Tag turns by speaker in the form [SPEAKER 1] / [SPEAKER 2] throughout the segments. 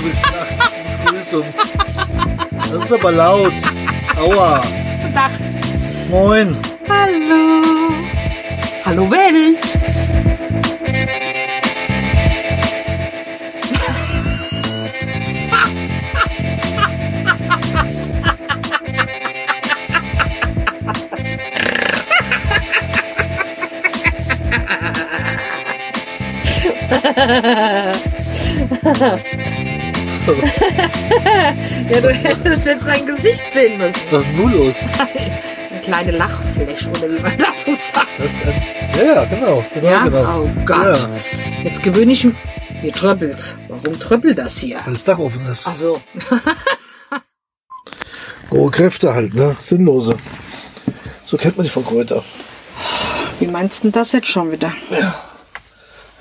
[SPEAKER 1] du bist nachts. Begrüßung. Das ist aber laut. Aua.
[SPEAKER 2] Guten Tag.
[SPEAKER 1] Moin.
[SPEAKER 2] Hallo. Hallo Ja, du hättest jetzt sein Gesicht sehen müssen.
[SPEAKER 1] Was ist nun los?
[SPEAKER 2] Eine kleine Lachfläche, oder wie man dazu sagt.
[SPEAKER 1] Das ein, ja, ja, genau. genau,
[SPEAKER 2] Ja?
[SPEAKER 1] genau.
[SPEAKER 2] Oh Gott.
[SPEAKER 1] Ja,
[SPEAKER 2] Jetzt gewöhne ich mich. Hier tröppelt. Warum tröppelt das hier?
[SPEAKER 1] weil das Dach offen ist.
[SPEAKER 2] Ach so.
[SPEAKER 1] Rohe Kräfte halt, ne? Sinnlose. So kennt man die von Kräuter.
[SPEAKER 2] Wie meinst du denn das jetzt schon wieder?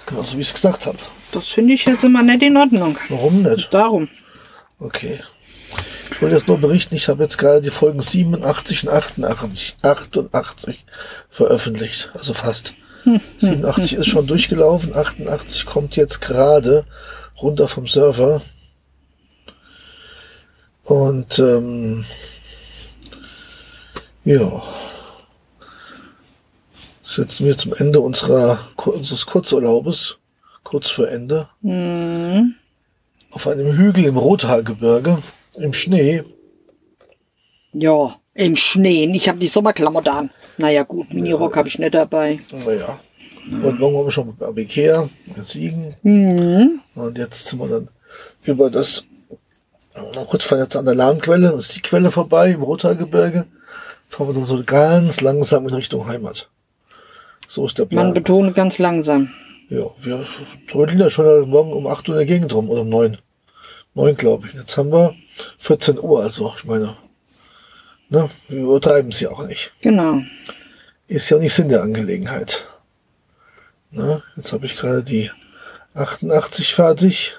[SPEAKER 1] Genauso wie ich es gesagt habe.
[SPEAKER 2] Das finde ich jetzt immer nicht in Ordnung.
[SPEAKER 1] Warum nicht?
[SPEAKER 2] Darum.
[SPEAKER 1] Okay. Ich wollte jetzt nur berichten, ich habe jetzt gerade die Folgen 87 und 88, 88 veröffentlicht. Also fast. 87 ist schon durchgelaufen, 88 kommt jetzt gerade runter vom Server. Und ähm, ja. Sitzen wir zum Ende unserer, unseres Kurzurlaubes, kurz vor Ende, auf einem Hügel im Rothaargebirge, im Schnee.
[SPEAKER 2] Ja, im Schnee. Ich habe die Sommerklamotten an. Naja, gut, Minirock habe ich nicht dabei.
[SPEAKER 1] Naja. Und morgen waren wir schon am Ikea, mit Siegen. Und jetzt sind wir dann über das, kurz fahren jetzt an der Lahnquelle, ist die Quelle vorbei im Rothaargebirge, fahren wir dann so ganz langsam in Richtung Heimat. So ist der
[SPEAKER 2] Man
[SPEAKER 1] Plan.
[SPEAKER 2] betont ganz langsam.
[SPEAKER 1] Ja, wir trödeln ja schon morgen um 8 Uhr in der Gegend rum, oder um 9. 9, glaube ich. Jetzt haben wir 14 Uhr, also, ich meine, ne, wir übertreiben es ja auch nicht.
[SPEAKER 2] Genau.
[SPEAKER 1] Ist ja nicht Sinn der Angelegenheit. Na, jetzt habe ich gerade die 88 fertig.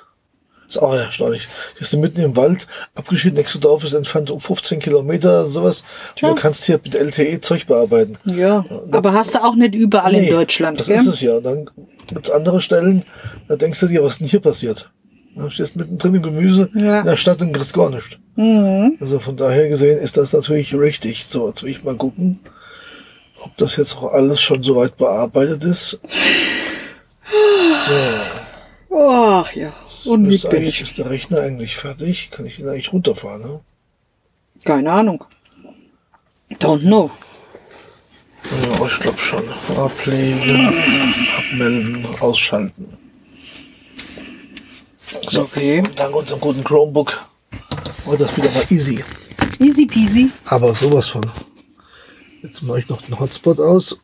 [SPEAKER 1] Ist auch erstaunlich. Die ist mitten im Wald, abgeschieden, nächste Dorf ist entfernt um 15 Kilometer, sowas. Und du kannst hier mit LTE Zeug bearbeiten.
[SPEAKER 2] Ja, aber hast du auch nicht überall in
[SPEAKER 1] Nee,
[SPEAKER 2] Deutschland,
[SPEAKER 1] Das
[SPEAKER 2] gell?
[SPEAKER 1] ist es ja. Und dann gibt's andere Stellen, da denkst du dir, was ist denn hier passiert? Da stehst mittendrin im Gemüse
[SPEAKER 2] Ja.
[SPEAKER 1] in der Stadt und kriegst gar nichts.
[SPEAKER 2] Mhm.
[SPEAKER 1] Also von daher gesehen ist das natürlich richtig. So, jetzt will ich mal gucken, ob das jetzt auch alles schon soweit bearbeitet ist.
[SPEAKER 2] Ach ja, und wie
[SPEAKER 1] ist,
[SPEAKER 2] bin ich?
[SPEAKER 1] ist der Rechner eigentlich fertig? Kann ich ihn eigentlich runterfahren? Ne?
[SPEAKER 2] Keine Ahnung. Don't know.
[SPEAKER 1] Ja, ich glaube schon. Ablegen, abmelden, ausschalten. So,
[SPEAKER 2] Okay.
[SPEAKER 1] dank unserem guten Chromebook war das wieder mal easy.
[SPEAKER 2] Easy peasy.
[SPEAKER 1] Aber sowas von. Jetzt mache ich noch den Hotspot aus,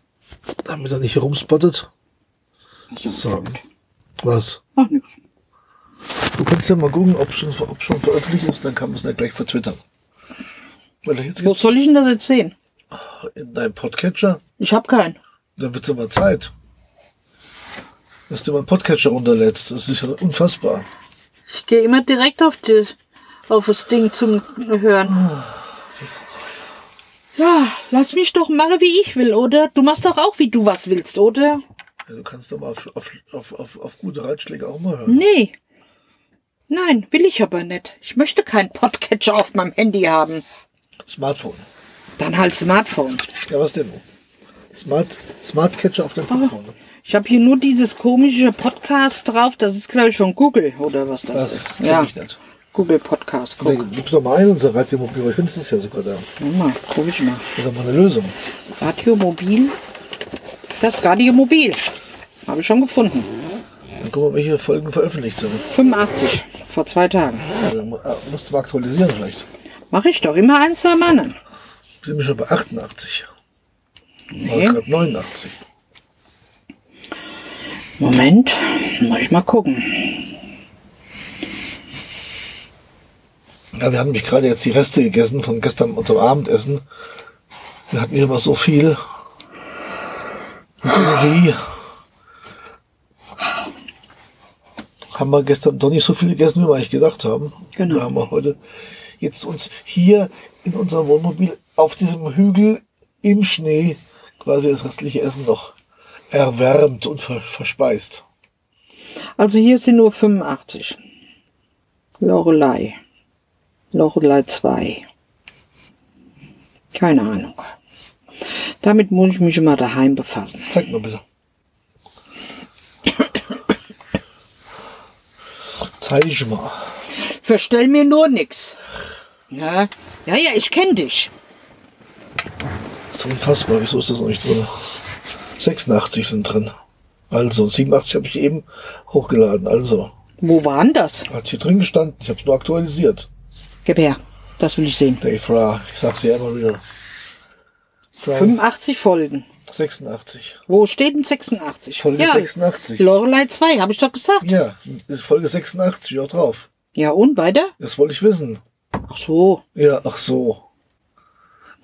[SPEAKER 1] damit er nicht hier rumspottet. So. Was?
[SPEAKER 2] Ach nix.
[SPEAKER 1] Du kannst ja mal gucken, ob schon, ob schon veröffentlicht ist, dann kann man es nicht gleich vertwittern. Weil jetzt
[SPEAKER 2] Wo soll ich denn das jetzt sehen?
[SPEAKER 1] in deinem Podcatcher,
[SPEAKER 2] Ich hab keinen.
[SPEAKER 1] dann wird es aber Zeit. Dass du mal einen Podcatcher runterlädst, das ist ja unfassbar.
[SPEAKER 2] Ich gehe immer direkt auf, die, auf das Ding zum Hören. Ja, lass mich doch machen, wie ich will, oder? Du machst doch auch, wie du was willst, oder?
[SPEAKER 1] Ja, du kannst doch mal auf, auf, auf, auf, auf gute Ratschläge auch mal hören.
[SPEAKER 2] Nee. Nein, will ich aber nicht. Ich möchte keinen Podcatcher auf meinem Handy haben.
[SPEAKER 1] Smartphone.
[SPEAKER 2] Dann halt Smartphone.
[SPEAKER 1] Ja, was denn? Smart, Smart Catcher auf dem Smartphone.
[SPEAKER 2] Ich habe hier nur dieses komische Podcast drauf. Das ist, glaube ich, von Google oder was das,
[SPEAKER 1] Das
[SPEAKER 2] ist. Ja,
[SPEAKER 1] ich nicht.
[SPEAKER 2] Google Podcast.
[SPEAKER 1] Nee,
[SPEAKER 2] Guck.
[SPEAKER 1] gib's doch mal ein, unser Radiomobil, ich finde es ist ja sogar da.
[SPEAKER 2] Mal, guck ich mal.
[SPEAKER 1] Oder mal eine Lösung.
[SPEAKER 2] Radiomobil. Das Radiomobil. Habe ich schon gefunden.
[SPEAKER 1] Dann gucken wir, welche Folgen veröffentlicht sind.
[SPEAKER 2] 85. Vor zwei Tagen.
[SPEAKER 1] Äh, musst du mal aktualisieren vielleicht.
[SPEAKER 2] Mache ich doch immer eins am anderen.
[SPEAKER 1] Wir sind schon bei 88.
[SPEAKER 2] Nee.
[SPEAKER 1] Oder gerade 89.
[SPEAKER 2] Moment, muss ich mal gucken.
[SPEAKER 1] Ja, wir haben nämlich gerade jetzt die Reste gegessen von gestern unserem Abendessen. Wir hatten hier immer so viel. Irgendwie haben wir gestern doch nicht so viel gegessen, wie wir eigentlich gedacht haben.
[SPEAKER 2] Genau.
[SPEAKER 1] Wir haben wir heute jetzt uns hier in unserem Wohnmobil auf diesem Hügel im Schnee quasi das restliche Essen noch erwärmt und ver verspeist.
[SPEAKER 2] Also hier sind nur 85. Lorelei. Lorelei 2. Keine Ahnung. Damit muss ich mich immer daheim befassen.
[SPEAKER 1] Zeig mal bitte. Zeig mal.
[SPEAKER 2] Verstell mir nur nix. Ja, ja, ja ich kenn dich.
[SPEAKER 1] Das ist unfassbar. Wieso ist das noch nicht drin? 86 sind drin. Also, 87 habe ich eben hochgeladen. Also,
[SPEAKER 2] Wo war denn das?
[SPEAKER 1] hat hier drin gestanden. Ich habe es nur aktualisiert.
[SPEAKER 2] Gib her. Das will ich sehen.
[SPEAKER 1] Dave Ra, ich sag's dir immer wieder. Fra
[SPEAKER 2] 85 Folgen.
[SPEAKER 1] 86.
[SPEAKER 2] Wo steht denn 86?
[SPEAKER 1] Folge
[SPEAKER 2] ja,
[SPEAKER 1] 86.
[SPEAKER 2] Lorelei 2, habe ich doch gesagt.
[SPEAKER 1] Ja, ist Folge 86 auch drauf.
[SPEAKER 2] Ja, und weiter?
[SPEAKER 1] Das wollte ich wissen.
[SPEAKER 2] Ach so.
[SPEAKER 1] Ja, ach so.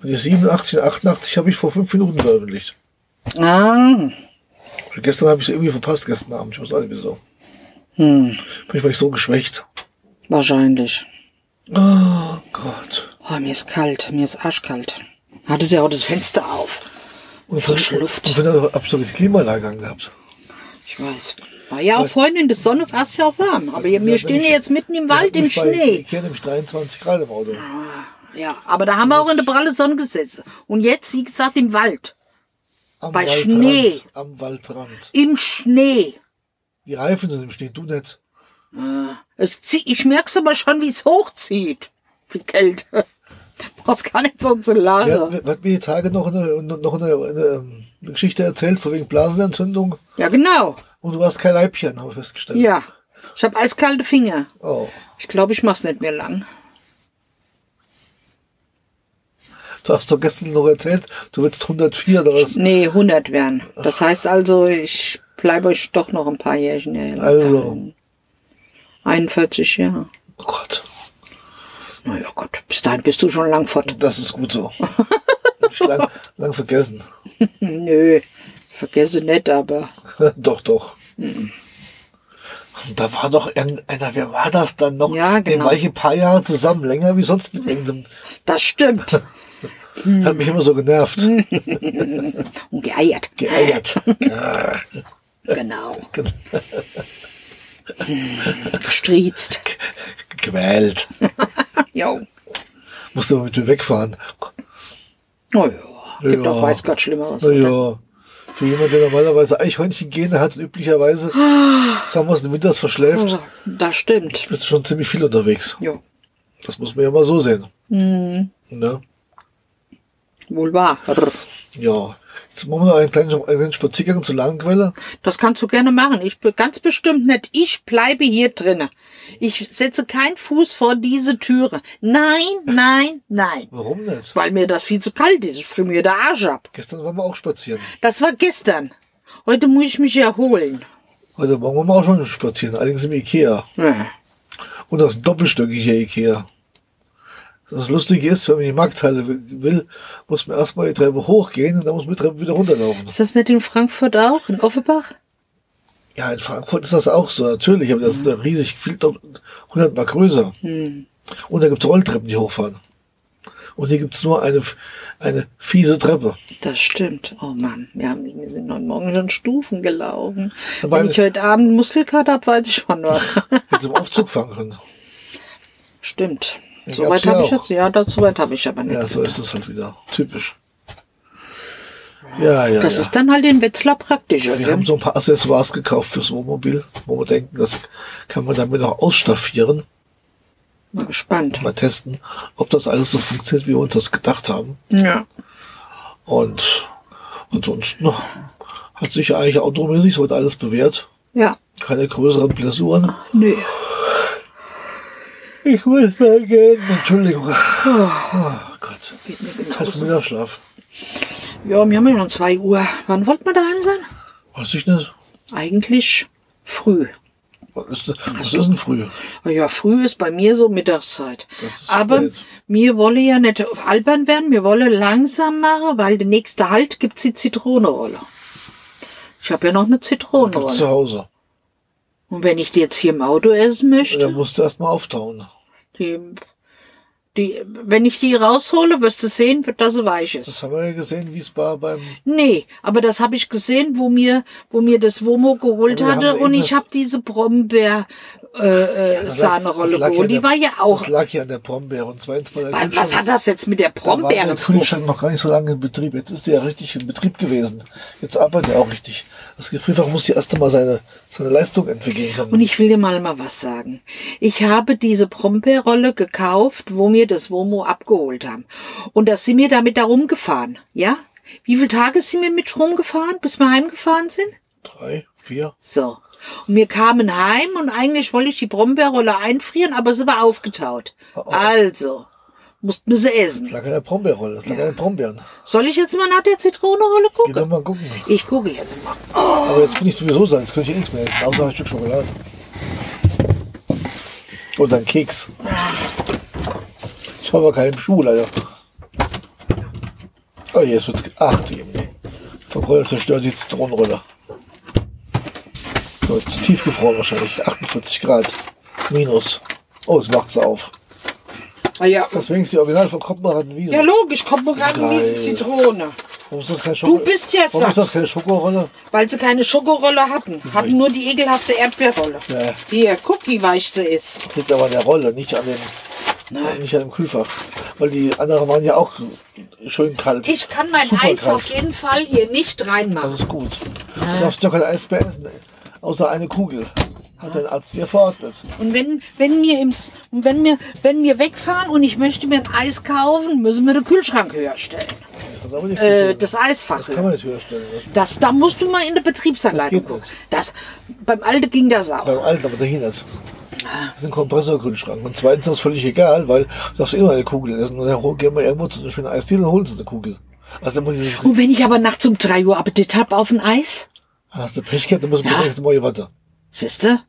[SPEAKER 1] Und die 87 und 88 habe ich vor fünf Minuten veröffentlicht.
[SPEAKER 2] Ah,
[SPEAKER 1] Und gestern habe ich es irgendwie verpasst, gestern Abend. Ich weiß nicht wieso. Hm. Vielleicht war ich so geschwächt.
[SPEAKER 2] wahrscheinlich.
[SPEAKER 1] Oh Gott.
[SPEAKER 2] Oh, mir ist kalt, mir ist arschkalt. Hatte sie auch das Fenster auf.
[SPEAKER 1] Und
[SPEAKER 2] Frische Luft.
[SPEAKER 1] Und wenn er absolute Klimaanlage angehabt.
[SPEAKER 2] Ich weiß. War ja auch vorhin in der Sonne, war es ja auch warm. Aber wir
[SPEAKER 1] Ja,
[SPEAKER 2] stehen ja jetzt mitten im Wald im Schnee.
[SPEAKER 1] Ikea nämlich 23 Grad im Auto.
[SPEAKER 2] Ja, aber da haben wir auch in der pralle Sonne gesessen. Und jetzt, wie gesagt, im Wald.
[SPEAKER 1] Am
[SPEAKER 2] Bei
[SPEAKER 1] Waldrand,
[SPEAKER 2] Schnee.
[SPEAKER 1] Am Waldrand.
[SPEAKER 2] Im Schnee.
[SPEAKER 1] Die Reifen sind im Schnee, du nicht.
[SPEAKER 2] Es zieht, ich merk's aber schon, wie es hochzieht. Die Kälte. Brauchst gar nicht so zu
[SPEAKER 1] Ja,
[SPEAKER 2] lachen.
[SPEAKER 1] hat mir die Tage noch eine, noch eine, eine, ähm, eine Geschichte erzählt, von wegen Blasenentzündung.
[SPEAKER 2] Ja, genau.
[SPEAKER 1] Und du hast kein Leibchen, haben wir festgestellt.
[SPEAKER 2] Ja. Ich habe eiskalte Finger.
[SPEAKER 1] Oh.
[SPEAKER 2] Ich glaube, ich mach's nicht mehr lang.
[SPEAKER 1] Du hast doch gestern noch erzählt, du willst 104 oder was?
[SPEAKER 2] Nee, 100 werden. Das heißt also, ich bleibe euch doch noch ein paar Jährchen.
[SPEAKER 1] Also,
[SPEAKER 2] 41 Jahre.
[SPEAKER 1] oh Gott,
[SPEAKER 2] Na ja Gott, bis dahin bist du schon lang fort.
[SPEAKER 1] das ist gut so. Hab ich lang, lang vergessen.
[SPEAKER 2] Nö, vergesse nicht, aber
[SPEAKER 1] doch, doch. Und da war doch irgendeiner, wer war das dann noch?
[SPEAKER 2] Ja,
[SPEAKER 1] Den
[SPEAKER 2] genau.
[SPEAKER 1] war ich ein paar Jahre zusammen, länger wie sonst mit irgendeinem.
[SPEAKER 2] das stimmt.
[SPEAKER 1] Hat mich immer so genervt.
[SPEAKER 2] Und geeiert.
[SPEAKER 1] Geeiert.
[SPEAKER 2] Genau. Gestriezt.
[SPEAKER 1] Gewählt.
[SPEAKER 2] Jo.
[SPEAKER 1] Musste mal mit mir wegfahren.
[SPEAKER 2] Oh ja. Gibt
[SPEAKER 1] Ja.
[SPEAKER 2] doch weiß Gott Schlimmeres.
[SPEAKER 1] Naja, für jemanden, der normalerweise Eichhörnchengene hat und üblicherweise, wir es, den Winters verschläft,
[SPEAKER 2] Das stimmt.
[SPEAKER 1] bist du schon ziemlich viel unterwegs.
[SPEAKER 2] Jo.
[SPEAKER 1] Das muss man ja mal so sehen.
[SPEAKER 2] Mhm.
[SPEAKER 1] Ne?
[SPEAKER 2] Wohl wahr.
[SPEAKER 1] Ja. Jetzt machen wir noch einen kleinen, einen Spaziergang zur Lagenquelle.
[SPEAKER 2] Das kannst du gerne machen. Ich be- ganz bestimmt nicht. Ich bleibe hier drinnen. Ich setze keinen Fuß vor diese Türe. Nein, nein, nein.
[SPEAKER 1] Warum nicht?
[SPEAKER 2] Weil mir das viel zu kalt ist. Ich friere mir der Arsch ab.
[SPEAKER 1] Gestern waren wir auch spazieren.
[SPEAKER 2] Das war gestern. Heute muss ich mich erholen.
[SPEAKER 1] Heute Morgen waren wir auch schon spazieren, allerdings im Ikea.
[SPEAKER 2] Ja.
[SPEAKER 1] Und das doppelstöckiger Ikea. Das Lustige ist, wenn man die Markthalle will, muss man erstmal die Treppe hochgehen und dann muss man die Treppe wieder runterlaufen.
[SPEAKER 2] Ist das nicht in Frankfurt auch? In Offenbach?
[SPEAKER 1] Ja, in Frankfurt ist das auch so, natürlich, aber das ist ja riesig, viel, hundertmal größer. Und da gibt's Rolltreppen, die hochfahren. Und hier gibt's nur eine, eine fiese Treppe.
[SPEAKER 2] Das stimmt. Oh Mann, wir, haben, wir sind heute Morgen schon Stufen gelaufen.
[SPEAKER 1] Aber
[SPEAKER 2] Wenn ich heute Abend Muskelkater habe, weiß ich schon was.
[SPEAKER 1] Jetzt im Aufzug fahren können.
[SPEAKER 2] stimmt.
[SPEAKER 1] Den
[SPEAKER 2] So
[SPEAKER 1] gab's
[SPEAKER 2] weit
[SPEAKER 1] ja
[SPEAKER 2] habe ich
[SPEAKER 1] auch.
[SPEAKER 2] jetzt, ja, dazu weit habe ich aber nicht.
[SPEAKER 1] Ja, so ist es halt wieder. Typisch. Ja, ja,
[SPEAKER 2] das
[SPEAKER 1] ja.
[SPEAKER 2] ist dann halt in Wetzlar praktischer.
[SPEAKER 1] Wir
[SPEAKER 2] gell?
[SPEAKER 1] haben so ein paar Accessoires gekauft fürs Wohnmobil, wo wir denken, das kann man damit auch ausstaffieren.
[SPEAKER 2] Mal gespannt.
[SPEAKER 1] Mal testen, ob das alles so funktioniert, wie wir uns das gedacht haben.
[SPEAKER 2] Ja.
[SPEAKER 1] Und ansonsten hat sich eigentlich automäßig heute alles bewährt.
[SPEAKER 2] Ja.
[SPEAKER 1] Keine größeren Blessuren.
[SPEAKER 2] Nee.
[SPEAKER 1] Ich muss mal gehen. Entschuldigung. Oh Gott.
[SPEAKER 2] Geht mir
[SPEAKER 1] Zeit für
[SPEAKER 2] genauso.
[SPEAKER 1] Mittagsschlaf.
[SPEAKER 2] Ja, wir haben ja schon zwei Uhr. Wann wollten wir daheim sein?
[SPEAKER 1] Weiß ich nicht.
[SPEAKER 2] Eigentlich früh.
[SPEAKER 1] Was ist, denn- was ist denn früh?
[SPEAKER 2] Ja, früh ist bei mir so Mittagszeit.
[SPEAKER 1] Das
[SPEAKER 2] Aber
[SPEAKER 1] spät.
[SPEAKER 2] mir wolle ja nicht albern werden, mir wolle langsam machen, weil der nächste Halt gibt's die Zitronenrolle. Ich habe ja noch eine
[SPEAKER 1] Zu
[SPEAKER 2] Zitronenrolle.
[SPEAKER 1] Hause.
[SPEAKER 2] Und wenn ich die jetzt hier im Auto essen
[SPEAKER 1] Da
[SPEAKER 2] möchte,
[SPEAKER 1] musst du erst mal auftauen.
[SPEAKER 2] die, die, wenn ich die raushole, wirst du sehen, dass sie weich ist.
[SPEAKER 1] Das haben wir ja gesehen, wie es war beim
[SPEAKER 2] Nee, aber das habe ich gesehen, wo mir, wo mir das Womo geholt hatte und ich habe diese Brombeer äh, äh,
[SPEAKER 1] Das
[SPEAKER 2] Sahnerolle
[SPEAKER 1] ja
[SPEAKER 2] geholt. Die
[SPEAKER 1] der-
[SPEAKER 2] war ja auch.
[SPEAKER 1] Das lag ja an der Brombeere. Und zweitens war der
[SPEAKER 2] Was, hat das jetzt mit der Brombeere
[SPEAKER 1] der
[SPEAKER 2] zu tun?
[SPEAKER 1] Kühlschrank noch gar nicht so lange in Betrieb. Jetzt ist der ja richtig in Betrieb gewesen. Jetzt arbeitet er auch richtig. Das Gefrierfach muss ja erst einmal seine, seine Leistung entwickeln können.
[SPEAKER 2] Und ich will dir mal mal was sagen. Ich habe diese Brombeerrolle gekauft, wo wir das Womo abgeholt haben. Und da sind wir damit da rumgefahren. Ja? Wie viele Tage sind wir mit rumgefahren, bis wir heimgefahren sind?
[SPEAKER 1] Drei, vier.
[SPEAKER 2] So. Und wir kamen heim und eigentlich wollte ich die Brombeerrolle einfrieren, aber sie war aufgetaut. Also, mussten wir sie
[SPEAKER 1] Das
[SPEAKER 2] essen.
[SPEAKER 1] lag an der Brombeerrolle. Das lag an den Brombeeren.
[SPEAKER 2] Soll ich jetzt mal nach der Zitronenrolle
[SPEAKER 1] Geh
[SPEAKER 2] gucken?
[SPEAKER 1] doch mal gucken.
[SPEAKER 2] Ich gucke jetzt mal.
[SPEAKER 1] Aber jetzt bin ich sowieso sein. Jetzt könnte ich eh nichts mehr essen. Außer ein Stück Schokolade. Und ein Keks. Ich habe aber keinen Schuh leider. Oh, jetzt wird's. Ach, die. Verkäufer zerstört die Zitronenrolle. So, tiefgefroren wahrscheinlich. 48 Grad. Minus. Oh, es macht's auf.
[SPEAKER 2] Ah ja.
[SPEAKER 1] Deswegen ist die Original von Koppenrad Wiese.
[SPEAKER 2] Ja, logisch, kommt noch rein
[SPEAKER 1] Geil.
[SPEAKER 2] mit Zitrone.
[SPEAKER 1] Warum ist das keine Schoko
[SPEAKER 2] Du bist ja
[SPEAKER 1] Warum ist
[SPEAKER 2] satt.
[SPEAKER 1] das keine Schokorolle?
[SPEAKER 2] Weil sie keine Schokorolle hatten. Hatten nur die ekelhafte Erdbeerrolle.
[SPEAKER 1] Ja.
[SPEAKER 2] Hier, guck, wie weich sie ist.
[SPEAKER 1] Liegt aber an der Rolle, nicht an dem, nicht an dem Kühlfach. Weil die anderen waren ja auch schön kalt.
[SPEAKER 2] Ich kann mein
[SPEAKER 1] Super
[SPEAKER 2] Eis
[SPEAKER 1] kalt.
[SPEAKER 2] auf jeden Fall hier nicht
[SPEAKER 1] Das
[SPEAKER 2] reinmachen.
[SPEAKER 1] ist gut. Du darfst doch kein Eis mehr essen, außer eine Kugel. Hat dein Arzt dir verordnet.
[SPEAKER 2] Und wenn, wenn wir im, und wenn wir, wenn wir wegfahren und ich möchte mir ein Eis kaufen, müssen wir den Kühlschrank höher stellen.
[SPEAKER 1] Das, ist
[SPEAKER 2] Äh, das Eisfach.
[SPEAKER 1] das kann man nicht höher stellen.
[SPEAKER 2] Das, da musst du mal in der Betriebsanleitung gucken. Das, beim Alten ging das auch.
[SPEAKER 1] Beim Alten, aber dahin nicht. Das ist ein Kompressorkühlschrank. Und zweitens ist das völlig egal, weil du darfst immer eine Kugel essen. Und dann gehen wir irgendwo zu einer schönen Eisdiele und holst eine Kugel. Also
[SPEAKER 2] Und wenn ich aber nachts um 3 Uhr Appetit hab auf ein Eis,
[SPEAKER 1] hast du Pech gehabt, dann musst du
[SPEAKER 2] Ja.
[SPEAKER 1] ja. nächste Mal Watte.
[SPEAKER 2] siehste?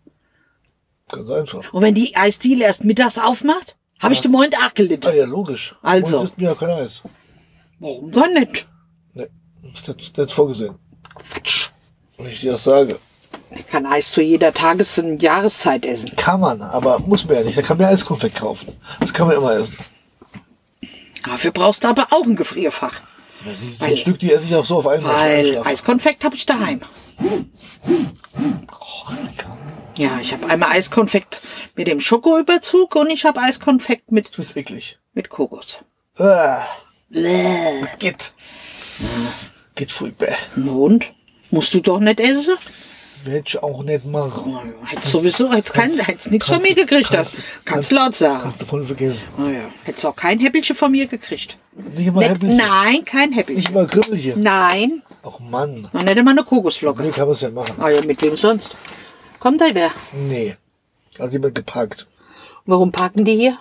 [SPEAKER 1] Ganz einfach.
[SPEAKER 2] Und wenn die Eisdiele erst mittags aufmacht, habe ich den Moin auch
[SPEAKER 1] Ah
[SPEAKER 2] gelitten.
[SPEAKER 1] ja, logisch.
[SPEAKER 2] Also.
[SPEAKER 1] Und ist mir ja kein Eis.
[SPEAKER 2] Warum dann nicht?
[SPEAKER 1] Nee, ist nicht, nicht vorgesehen.
[SPEAKER 2] Quatsch.
[SPEAKER 1] Wenn ich dir das sage.
[SPEAKER 2] Ich kann Eis zu jeder Tages- und Jahreszeit essen.
[SPEAKER 1] Kann man, aber muss man ja nicht. Da kann man ja Eiskonfekt kaufen. Das kann man immer essen.
[SPEAKER 2] Dafür brauchst du aber auch ein Gefrierfach.
[SPEAKER 1] Ja, diese zehn Stück, die esse ich auch so auf einmal.
[SPEAKER 2] Weil. Eiskonfekt habe ich daheim. Ja, ich habe einmal Eiskonfekt mit dem Schokoüberzug und ich habe Eiskonfekt mit,
[SPEAKER 1] Das wird eklig.
[SPEAKER 2] mit Kokos.
[SPEAKER 1] Ah,
[SPEAKER 2] Bäh.
[SPEAKER 1] geht. Geht furchtbar.
[SPEAKER 2] Und? Musst du doch nicht essen?
[SPEAKER 1] Hätte ich auch nicht machen.
[SPEAKER 2] Hättest sowieso, hättest, kein, hättest nichts von mir gekriegt.
[SPEAKER 1] kannst-
[SPEAKER 2] Kannst, kannst laut sagen.
[SPEAKER 1] Kannst du voll vergessen.
[SPEAKER 2] Oh ja. Hättest auch kein Häppelchen von mir gekriegt.
[SPEAKER 1] Nicht immer
[SPEAKER 2] Nicht,
[SPEAKER 1] Häppelchen.
[SPEAKER 2] nein, kein
[SPEAKER 1] Nicht
[SPEAKER 2] Häppelchen.
[SPEAKER 1] immer Kribbelchen.
[SPEAKER 2] Nein,
[SPEAKER 1] Ach Mann.
[SPEAKER 2] noch nicht immer eine Kokosflocke.
[SPEAKER 1] Nee, kann man es ja machen.
[SPEAKER 2] Ah ja, mit wem sonst? Kommt da wer?
[SPEAKER 1] Nee. Hat jemand geparkt.
[SPEAKER 2] Warum parken die hier?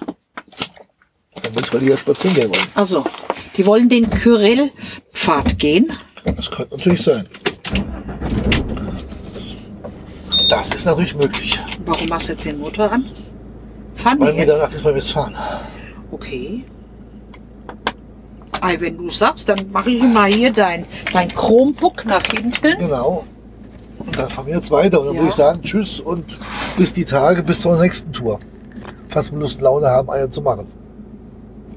[SPEAKER 1] Damit, weil die ja spazieren gehen wollen.
[SPEAKER 2] Ach so, die wollen den Kyrillpfad gehen.
[SPEAKER 1] Das könnte natürlich sein. Das ist natürlich möglich.
[SPEAKER 2] Warum machst du jetzt den Motor an? Fahren
[SPEAKER 1] Weil wir
[SPEAKER 2] jetzt?
[SPEAKER 1] danach nicht mehr jetzt fahren.
[SPEAKER 2] Okay. Ei, wenn du sagst, dann mache ich mal hier dein, dein Chrombook nach hinten.
[SPEAKER 1] Genau. Und dann fahren wir jetzt weiter. Und dann
[SPEAKER 2] Ja.
[SPEAKER 1] würde ich sagen, tschüss und bis die Tage, bis zur nächsten Tour. Falls wir Lust und Laune haben, eine zu machen.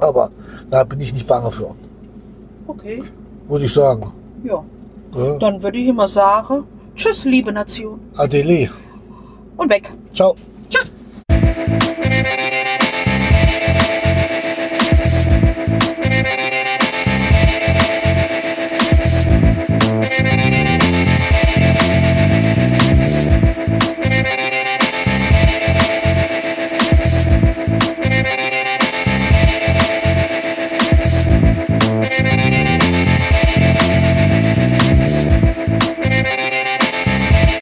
[SPEAKER 1] Aber da bin ich nicht bange für.
[SPEAKER 2] Okay,
[SPEAKER 1] Würde ich sagen.
[SPEAKER 2] ja.
[SPEAKER 1] Ja.
[SPEAKER 2] Dann würde ich immer sagen, tschüss, liebe Nation.
[SPEAKER 1] Adele.
[SPEAKER 2] Und weg.
[SPEAKER 1] Ciao.